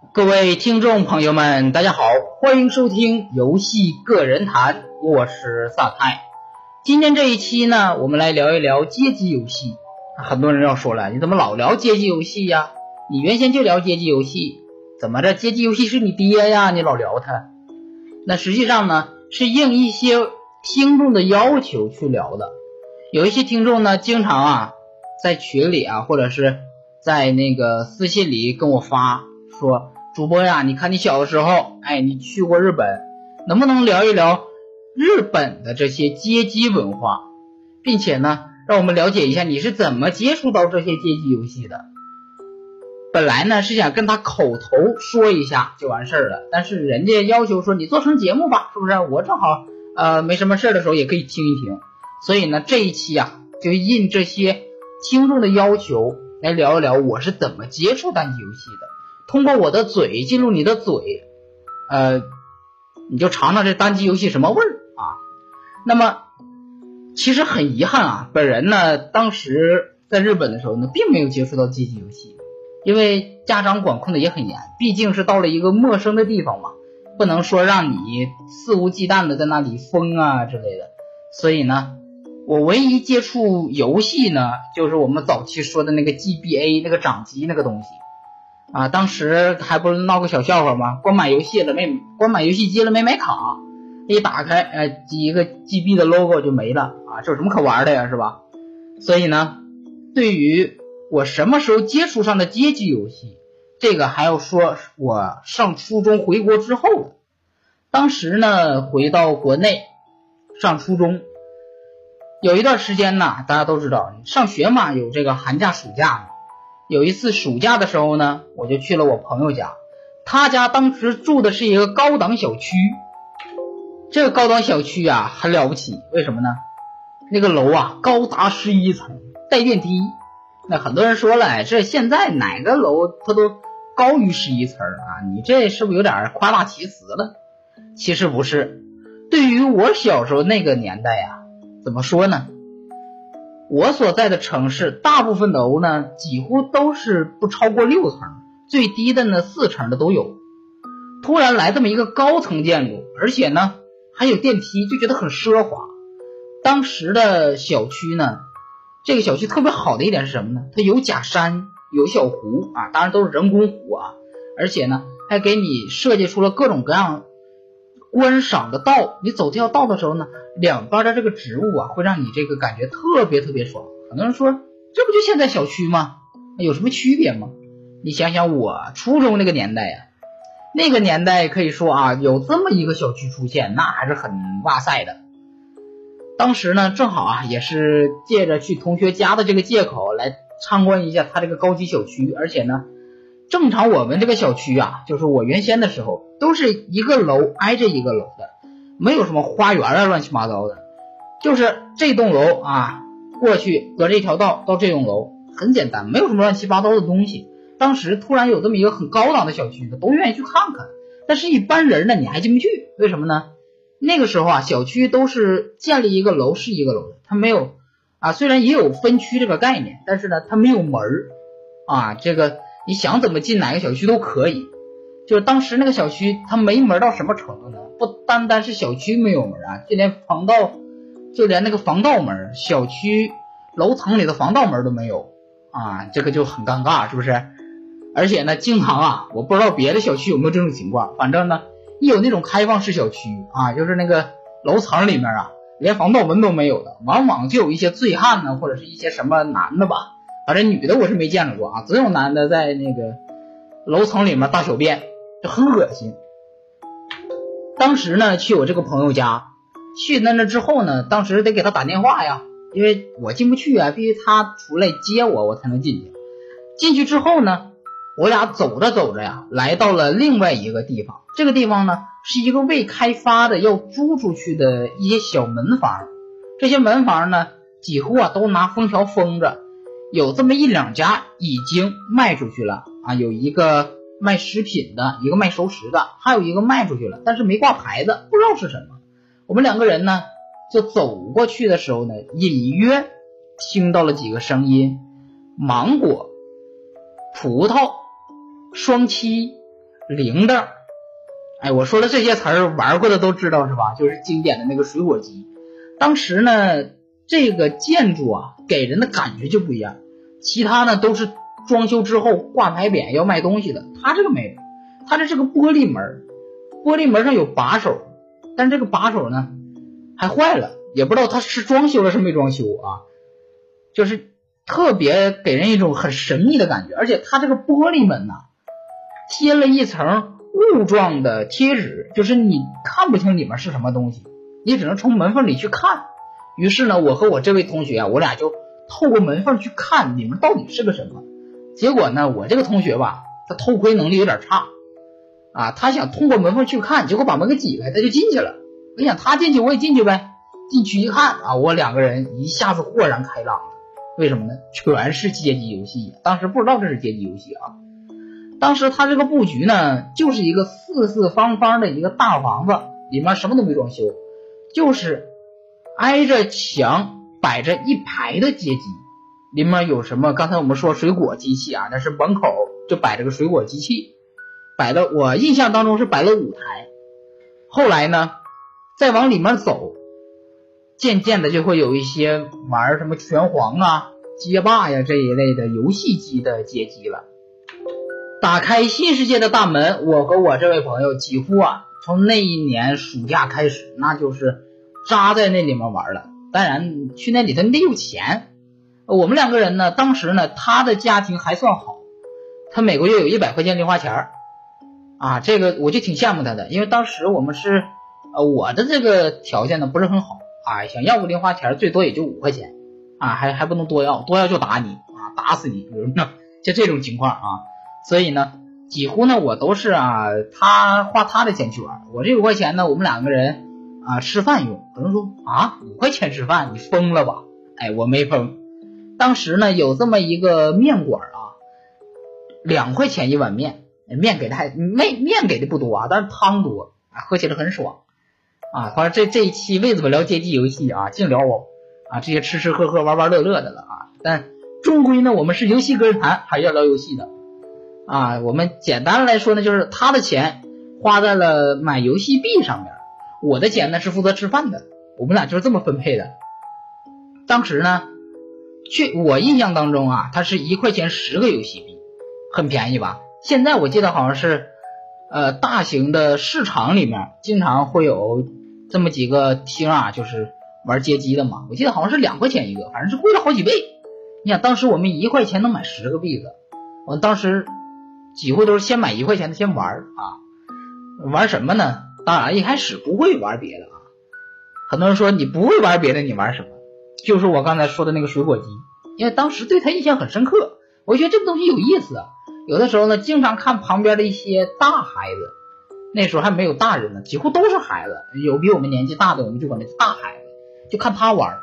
各位听众朋友们，大家好，欢迎收听游戏个人谈，我是萨泰。今天这一期呢，我们来聊一聊街机游戏。很多人要说了，你怎么老聊街机游戏呀？你原先就聊街机游戏，怎么着？街机游戏是你爹呀？你老聊他？那实际上呢，是应一些听众的要求去聊的。有一些听众呢，经常啊，在群里啊，或者是在那个私信里跟我发说。主播呀，你看你小的时候，哎，你去过日本，能不能聊一聊日本的这些街机文化，并且呢，让我们了解一下你是怎么接触到这些街机游戏的？本来呢是想跟他口头说一下就完事儿了，但是人家要求说你做成节目吧，是不是？我正好呃没什么事儿的时候也可以听一听，所以呢这一期啊就应这些听众的要求来聊一聊我是怎么接触单机游戏的。通过我的嘴进入你的嘴，呃，你就尝尝这单机游戏什么味儿啊？那么，其实很遗憾啊，本人呢当时在日本的时候呢，并没有接触到街机游戏，因为家长管控的也很严，毕竟是到了一个陌生的地方嘛，不能说让你肆无忌惮的在那里疯啊之类的。所以呢，我唯一接触游戏呢，就是我们早期说的那个 GBA 那个掌机那个东西。啊，当时还不是闹个小笑话吗？光买游戏了没？光买游戏机了没买卡？一打开，哎，几个 GB 的 logo 就没了啊！这有什么可玩的呀，是吧？所以呢，对于我什么时候接触上的街机游戏，这个还要说我上初中回国之后。当时呢，回到国内上初中，有一段时间呢，大家都知道，上学嘛，有这个寒假、暑假嘛。有一次暑假的时候呢，我就去了我朋友家，他家当时住的是一个高档小区，这个高档小区啊很了不起，为什么呢？那个楼啊高达十一层，带电梯。那很多人说了，这现在哪个楼它都高于十一层啊？你这是不是有点夸大其词了？其实不是，对于我小时候那个年代呀，怎么说呢？我所在的城市，大部分楼呢几乎都是不超过六层，最低的呢四层的都有。突然来这么一个高层建筑，而且呢还有电梯，就觉得很奢华。当时的小区呢，这个小区特别好的一点是什么呢？它有假山，有小湖啊，当然都是人工湖啊，而且呢还给你设计出了各种各样。观赏的道，你走这条道的时候呢，两边的这个植物啊，会让你这个感觉特别特别爽。很多人说，这不就现在小区吗？有什么区别吗？你想想我初中那个年代呀，那个年代可以说啊，有这么一个小区出现，那还是很哇塞的。当时呢，正好啊，也是借着去同学家的这个借口来参观一下他这个高级小区，而且呢。正常我们这个小区啊，就是我原先的时候，都是一个楼挨着一个楼的，没有什么花园啊，乱七八糟的，就是这栋楼啊，过去隔着一条道到这栋楼，很简单，没有什么乱七八糟的东西。当时突然有这么一个很高档的小区，都愿意去看看。但是一般人呢，你还进不去，为什么呢？那个时候啊，小区都是建立一个楼是一个楼的，它没有啊，虽然也有分区这个概念，但是呢，它没有门儿啊，这个。你想怎么进哪个小区都可以，就是当时那个小区它没门到什么程度呢？不单单是小区没有门啊，就连防盗，就连那个防盗门，小区楼层里的防盗门都没有啊，这个就很尴尬，是不是？而且呢，经常啊，我不知道别的小区有没有这种情况，反正呢，一有那种开放式小区啊，就是那个楼层里面啊，连防盗门都没有的，往往就有一些醉汉呢，或者是一些什么男的吧。反正女的我是没见着过啊，总有男的在那个楼层里面大小便，就很恶心。当时呢，去我这个朋友家，去那那之后呢，当时得给他打电话呀，因为我进不去啊，必须他出来接我，我才能进去。进去之后呢，我俩走着走着呀，来到了另外一个地方。这个地方呢，是一个未开发的要租出去的一些小门房，这些门房呢，几乎啊都拿封条封着。有这么一两家已经卖出去了啊，有一个卖食品的，一个卖熟食的，还有一个卖出去了，但是没挂牌子，不知道是什么。我们两个人呢，就走过去的时候呢，隐约听到了几个声音：芒果、葡萄、双七，铃铛。哎，我说的这些词儿，玩过的都知道是吧？就是经典的那个水果机。当时呢，这个建筑啊，给人的感觉就不一样。其他呢都是装修之后挂牌匾要卖东西的，他这个没有，他这是个玻璃门，玻璃门上有把手，但这个把手呢还坏了，也不知道他是装修了是没装修啊，就是特别给人一种很神秘的感觉。而且他这个玻璃门呐，贴了一层。雾状的贴纸，就是你看不清里面是什么东西，你只能从门缝里去看。于是呢，我和我这位同学啊，我俩就透过门缝去看里面到底是个什么。结果呢，我这个同学吧，他偷窥能力有点差啊，他想通过门缝去看，结果把门给挤开，他就进去了。我想他进去我也进去呗，进去一看啊，我两个人一下子豁然开朗了。为什么呢？全是街机游戏，当时不知道这是街机游戏啊。当时他这个布局呢，就是一个四四方方的一个大房子，里面什么都没装修，就是挨着墙摆着一排的街机，里面有什么？刚才我们说水果机器啊，那是门口就摆着个水果机器，摆的我印象当中是摆了五台。后来呢，再往里面走，渐渐的就会有一些玩什么拳皇啊、街霸呀这一类的游戏机的街机了。打开新世界的大门，我和我这位朋友几乎啊，从那一年暑假开始，那就是扎在那里面玩了。当然，去那里头你得有钱。我们两个人呢，当时呢，他的家庭还算好，他每个月有一百块钱零花钱啊，这个我就挺羡慕他的，因为当时我们是，我的这个条件呢不是很好啊，想要个零花钱最多也就五块钱啊，还还不能多要，多要就打你啊，打死你，比如呢就这种情况啊。所以呢，几乎呢，我都是啊，他花他的钱去玩，我这五块钱呢，我们两个人啊吃饭用。有人说啊，五块钱吃饭，你疯了吧？哎，我没疯。当时呢，有这么一个面馆啊，两块钱一碗面，面给的还面面给的不多啊，但是汤多，喝起来很爽啊。反正这这一期为什么聊街机游戏啊，净聊我啊这些吃吃喝喝玩玩乐乐的了啊。但终归呢，我们是游戏歌谈，还是要聊游戏的。啊，我们简单来说呢，就是他的钱花在了买游戏币上面，我的钱呢是负责吃饭的，我们俩就是这么分配的。当时呢，去我印象当中啊，它是一块钱十个游戏币，很便宜吧？现在我记得好像是，呃，大型的市场里面经常会有这么几个厅啊，就是玩街机的嘛。我记得好像是两块钱一个，反正是贵了好几倍。你想当时我们一块钱能买十个币子，我当时。几乎都是先买一块钱的先玩啊，玩什么呢？当然一开始不会玩别的啊。很多人说你不会玩别的，你玩什么？就是我刚才说的那个水果机，因为当时对他印象很深刻。我觉得这个东西有意思。有的时候呢，经常看旁边的一些大孩子，那时候还没有大人呢，几乎都是孩子。有比我们年纪大的，我们就管那是大孩子，就看他玩。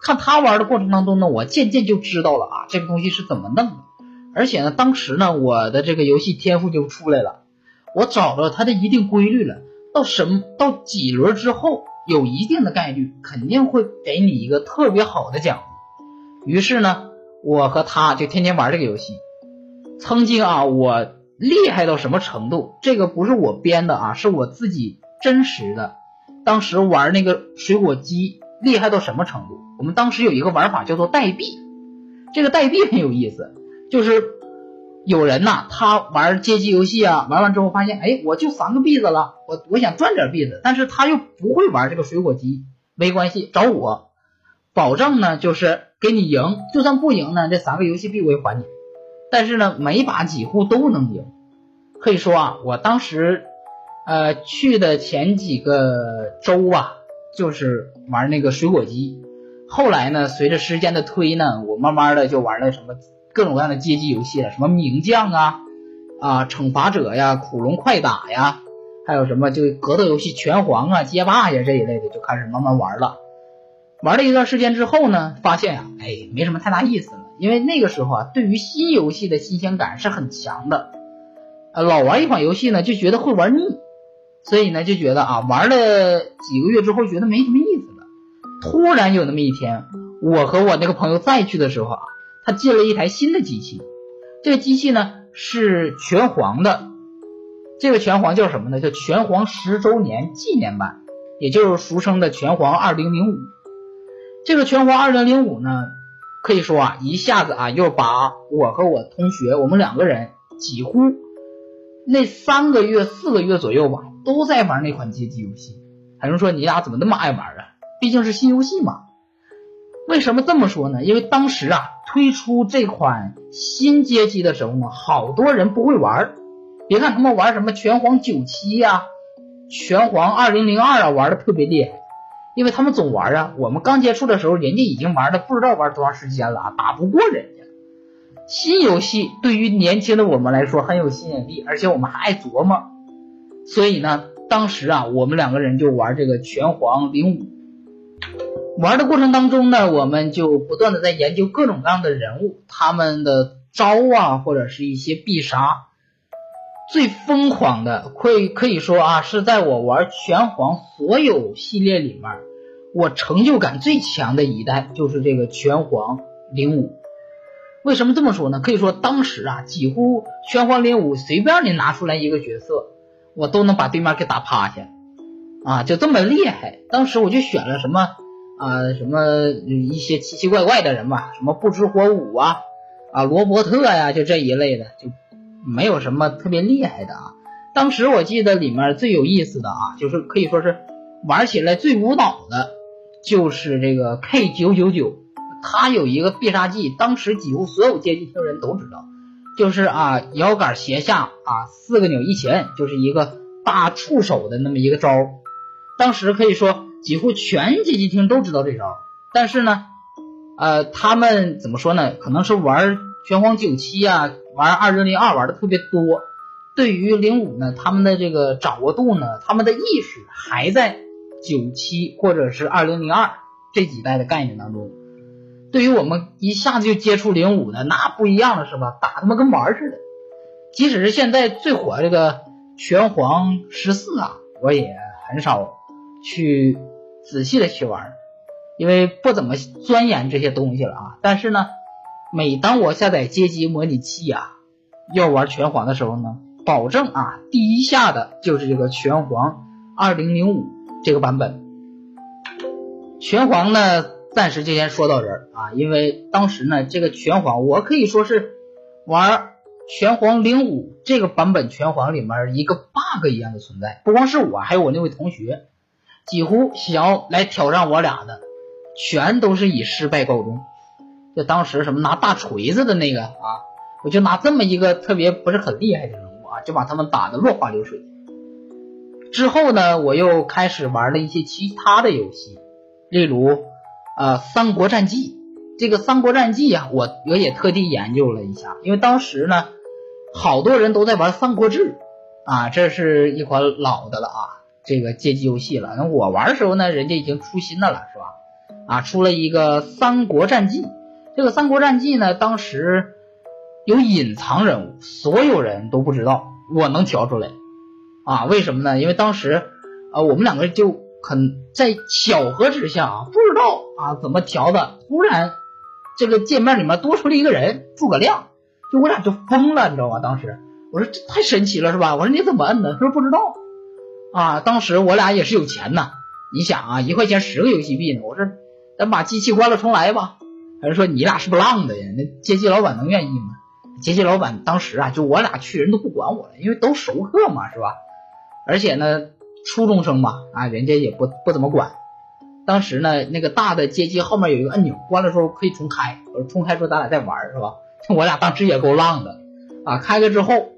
看他玩的过程当中呢，我渐渐就知道了啊，这个东西是怎么弄的。而且呢，当时呢，我的这个游戏天赋就出来了，我找到它的一定规律了。到什么到几轮之后，有一定的概率，肯定会给你一个特别好的奖。于是呢，我和他就天天玩这个游戏。曾经啊，我厉害到什么程度？这个不是我编的啊，是我自己真实的。当时玩那个水果机厉害到什么程度？我们当时有一个玩法叫做代币，这个代币很有意思。就是有人呐，他玩街机游戏啊，玩完之后发现，哎，我就三个币子了，我我想赚点币子，但是他又不会玩这个水果机，没关系，找我，保证呢就是给你赢，就算不赢呢，这三个游戏币我也还你。但是呢，每把几乎都能赢，可以说啊，我当时呃去的前几个周啊，就是玩那个水果机，后来呢，随着时间的推呢，我慢慢的就玩了什么。各种各样的街机游戏了，什么名将啊啊，惩罚者呀，苦龙快打呀，还有什么就格斗游戏拳皇啊、街霸呀这一类的，就开始慢慢玩了。玩了一段时间之后呢，发现呀，哎，没什么太大意思了。因为那个时候啊，对于新游戏的新鲜感是很强的。呃，老玩一款游戏呢，就觉得会玩腻，所以呢，就觉得啊，玩了几个月之后，觉得没什么意思了。突然有那么一天，我和我那个朋友再去的时候啊。他进了一台新的机器，这个机器呢是拳皇的，这个拳皇叫什么呢？叫拳皇十周年纪念版，也就是俗称的拳皇二零零五。这个拳皇二零零五呢，可以说啊，一下子啊，又把我和我同学，我们两个人几乎那三个月、四个月左右吧，都在玩那款街机游戏。还有人说你俩怎么那么爱玩啊？毕竟是新游戏嘛。为什么这么说呢？因为当时啊，推出这款新街机的时候呢，好多人不会玩儿。别看他们玩什么拳皇九七呀、拳皇二零零二啊，玩的特别厉害，因为他们总玩啊。我们刚接触的时候，人家已经玩的不知道玩多长时间了啊，打不过人家。新游戏对于年轻的我们来说很有吸引力，而且我们还爱琢磨，所以呢，当时啊，我们两个人就玩这个拳皇零五。玩的过程当中呢，我们就不断的在研究各种各样的人物，他们的招啊，或者是一些必杀。最疯狂的，可以可以说啊，是在我玩拳皇所有系列里面，我成就感最强的一代就是这个拳皇零五。为什么这么说呢？可以说当时啊，几乎拳皇零五随便你拿出来一个角色，我都能把对面给打趴下，啊，就这么厉害。当时我就选了什么啊，什么一些奇奇怪怪的人吧，什么不知火舞啊，啊罗伯特呀，就这一类的就。没有什么特别厉害的啊，当时我记得里面最有意思的啊，就是可以说是玩起来最无脑的，就是这个 K 九九九，它有一个必杀技，当时几乎所有街机厅人都知道，就是啊摇杆斜下啊四个钮一起摁，就是一个大触手的那么一个招，当时可以说几乎全街机厅都知道这招，但是呢，呃他们怎么说呢？可能是玩拳皇九七啊。玩二零零二玩的特别多，对于零五呢，他们的这个掌握度呢，他们的意识还在九七或者是二零零二这几代的概念当中。对于我们一下子就接触零五的，那不一样了，是吧？打他妈跟玩似的。即使是现在最火这个拳皇十四啊，我也很少去仔细的去玩，因为不怎么钻研这些东西了啊。但是呢。每当我下载街机模拟器啊，要玩拳皇的时候呢，保证啊第一下的就是这个拳皇二零零五这个版本。拳皇呢，暂时就先说到这儿啊，因为当时呢，这个拳皇我可以说是玩拳皇零五这个版本拳皇里面一个 bug 一样的存在。不光是我，还有我那位同学，几乎想要来挑战我俩的，全都是以失败告终。就当时什么拿大锤子的那个啊，我就拿这么一个特别不是很厉害的人物啊，就把他们打得落花流水。之后呢，我又开始玩了一些其他的游戏，例如呃《三国战记》。这个《三国战记》啊，我我也特地研究了一下，因为当时呢，好多人都在玩《三国志》啊，这是一款老的了啊，这个街机游戏了。那我玩的时候呢，人家已经出新的了，是吧？啊，出了一个《三国战记》。这个《三国战记》呢，当时有隐藏人物，所有人都不知道，我能调出来啊？为什么呢？因为当时啊，我们两个就很在巧合之下啊，不知道啊怎么调的，突然这个界面里面多出了一个人，诸葛亮，就我俩就疯了，你知道吗？当时我说这太神奇了，是吧？我说你怎么摁的？他说不知道啊。当时我俩也是有钱呐，你想啊，一块钱十个游戏币呢。我说咱把机器关了重来吧。还是说你俩是不浪的呀？那街机老板能愿意吗？街机老板当时啊，就我俩去，人都不管我了，因为都熟客嘛，是吧？而且呢，初中生嘛，啊，人家也不不怎么管。当时呢，那个大的街机后面有一个按钮，关了之后可以重开，我说重开之后咱俩再玩，是吧？我俩当时也够浪的啊！开了之后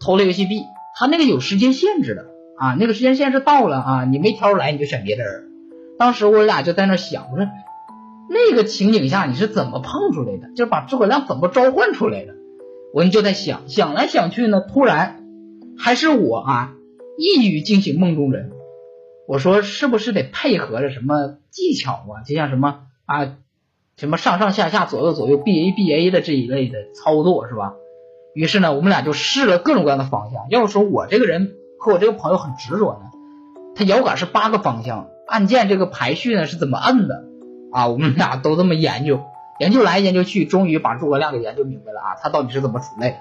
投了游戏币，他那个有时间限制的啊，那个时间线是到了啊，你没挑出来你就选别的人。当时我俩就在那想，我说。那个情景下你是怎么碰出来的？就是把诸葛亮怎么召唤出来的？我们就在想想来想去呢，突然还是我啊一语惊醒梦中人。我说是不是得配合着什么技巧啊？就像什么啊什么上上下下左右左右 B A B A 的这一类的操作是吧？于是呢，我们俩就试了各种各样的方向。要说我这个人可我这个朋友很执着呢，他摇杆是八个方向，按键这个排序呢是怎么摁的？啊，我们俩都这么研究，研究来研究去，终于把诸葛亮给研究明白了啊，他到底是怎么出来的？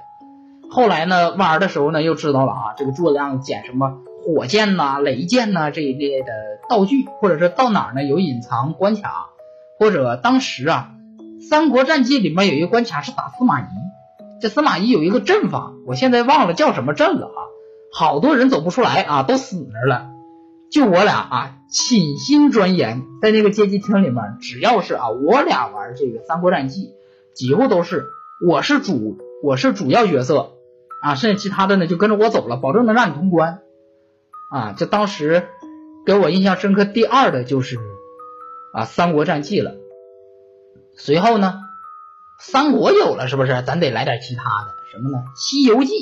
后来呢玩的时候呢又知道了啊，这个诸葛亮捡什么火箭呐、雷箭呐这一类的道具，或者是到哪儿呢有隐藏关卡，或者当时啊《三国战记》里面有一个关卡是打司马懿，这司马懿有一个阵法，我现在忘了叫什么阵了啊，好多人走不出来啊，都死那了。就我俩啊，倾心钻研，在那个街机厅里面，只要是啊，我俩玩这个《三国战记》，几乎都是我是主，我是主要角色啊，剩下其他的呢就跟着我走了，保证能让你通关啊。就当时给我印象深刻第二的就是啊《三国战记》了。随后呢，三国有了是不是？咱得来点其他的，什么呢？《西游记》。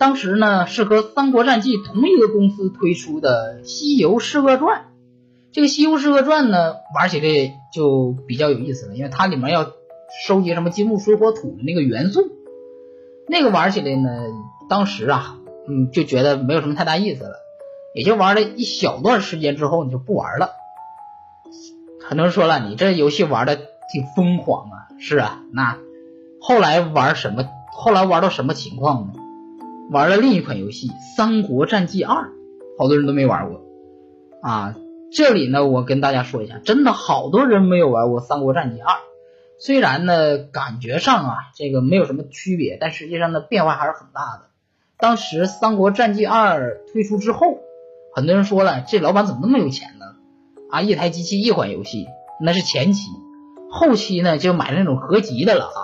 当时呢是和《三国战记》同一个公司推出的《西游释厄传》，这个《西游释厄传》呢玩起来就比较有意思了，因为它里面要收集什么金木水火土的那个元素，那个玩起来呢，当时啊，嗯，就觉得没有什么太大意思了，也就玩了一小段时间之后你就不玩了。很多人说了，你这游戏玩的挺疯狂啊，是啊，那后来玩什么？后来玩到什么情况呢？玩了另一款游戏《三国战记二》，好多人都没玩过啊。这里呢，我跟大家说一下，真的好多人没有玩过《三国战记二》。虽然呢，感觉上啊，这个没有什么区别，但实际上呢，变化还是很大的。当时《三国战记二》推出之后，很多人说了，这老板怎么那么有钱呢？啊，一台机器一款游戏，那是前期，后期呢就买那种合集的了啊，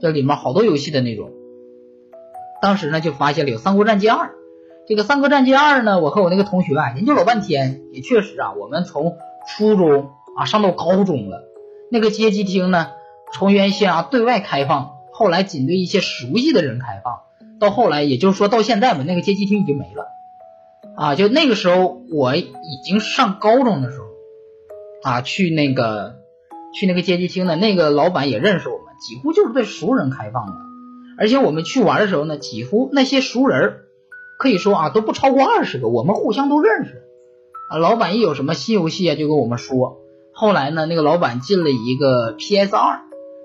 这里面好多游戏的那种。当时呢，就发现了有《三国战记二》。这个《三国战记二》呢，我和我那个同学啊研究老半天，也确实啊，我们从初中啊上到高中了，那个街机厅呢，从原先啊对外开放，后来仅对一些熟悉的人开放，到后来，也就是说到现在嘛，那个街机厅已经没了。啊，就那个时候我已经上高中的时候，啊，去那个去那个街机厅的那个老板也认识我们，几乎就是对熟人开放的。而且我们去玩的时候呢，几乎那些熟人可以说啊都不超过二十个，我们互相都认识啊。老板一有什么新游戏啊，就跟我们说。后来呢，那个老板进了一个 PS 二，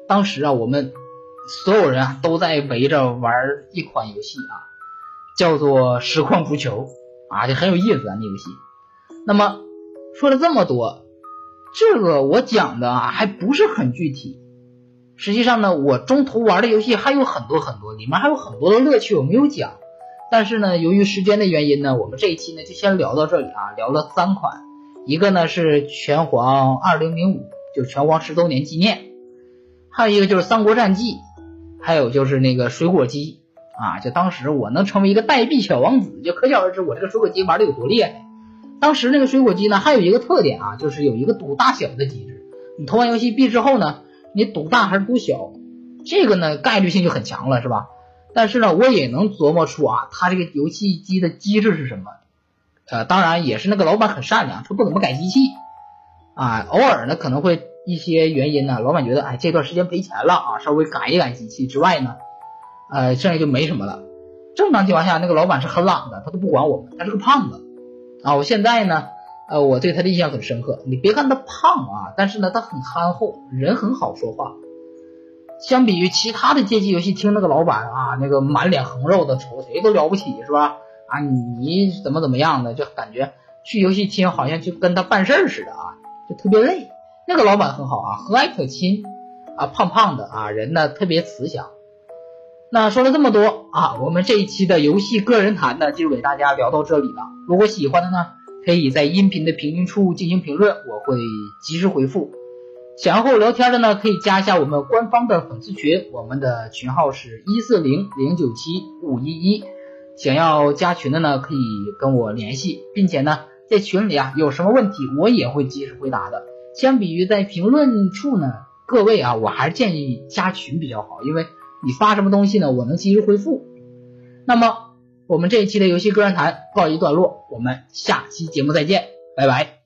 当时啊，我们所有人啊都在围着玩一款游戏啊，叫做实况足球啊，就很有意思啊那游戏。那么说了这么多，这个我讲的啊还不是很具体。实际上呢，我中途玩的游戏还有很多很多，里面还有很多的乐趣我没有讲。但是呢，由于时间的原因呢，我们这一期呢就先聊到这里啊，聊了三款，一个呢是拳皇二零零五，就拳皇十周年纪念，还有一个就是三国战记，还有就是那个水果机啊，就当时我能成为一个代币小王子，就可想而知我这个水果机玩的有多厉害。当时那个水果机呢，还有一个特点啊，就是有一个赌大小的机制，你投完游戏币之后呢。你赌大还是赌小，这个呢概率性就很强了，是吧？但是呢，我也能琢磨出啊，他这个游戏机的机制是什么？呃，当然也是那个老板很善良，他不怎么改机器啊。偶尔呢可能会一些原因呢，老板觉得哎这段时间赔钱了啊，稍微改一改机器之外呢，呃，剩下就没什么了。正常情况下，那个老板是很懒的，他都不管我们，他是个胖子啊。我现在呢。呃，我对他的印象很深刻。你别看他胖啊，但是呢，他很憨厚，人很好说话。相比于其他的街机游戏厅那个老板啊，那个满脸横肉的，瞅谁都了不起，是吧？啊，你怎么怎么样的，就感觉去游戏厅好像就跟他办事似的啊，就特别累。那个老板很好啊，和蔼可亲啊，胖胖的啊，人呢特别慈祥。那说了这么多啊，我们这一期的游戏个人谈呢，就给大家聊到这里了。如果喜欢的呢？可以在音频的评论处进行评论，我会及时回复。想要和我聊天的呢，可以加一下我们官方的粉丝群，我们的群号是一四零零九七五一一。想要加群的呢，可以跟我联系，并且呢，在群里啊有什么问题，我也会及时回答的。相比于在评论处呢，各位啊，我还是建议加群比较好，因为你发什么东西呢，我能及时回复。那么。我们这一期的游戏个人谈告一段落，我们下期节目再见，拜拜。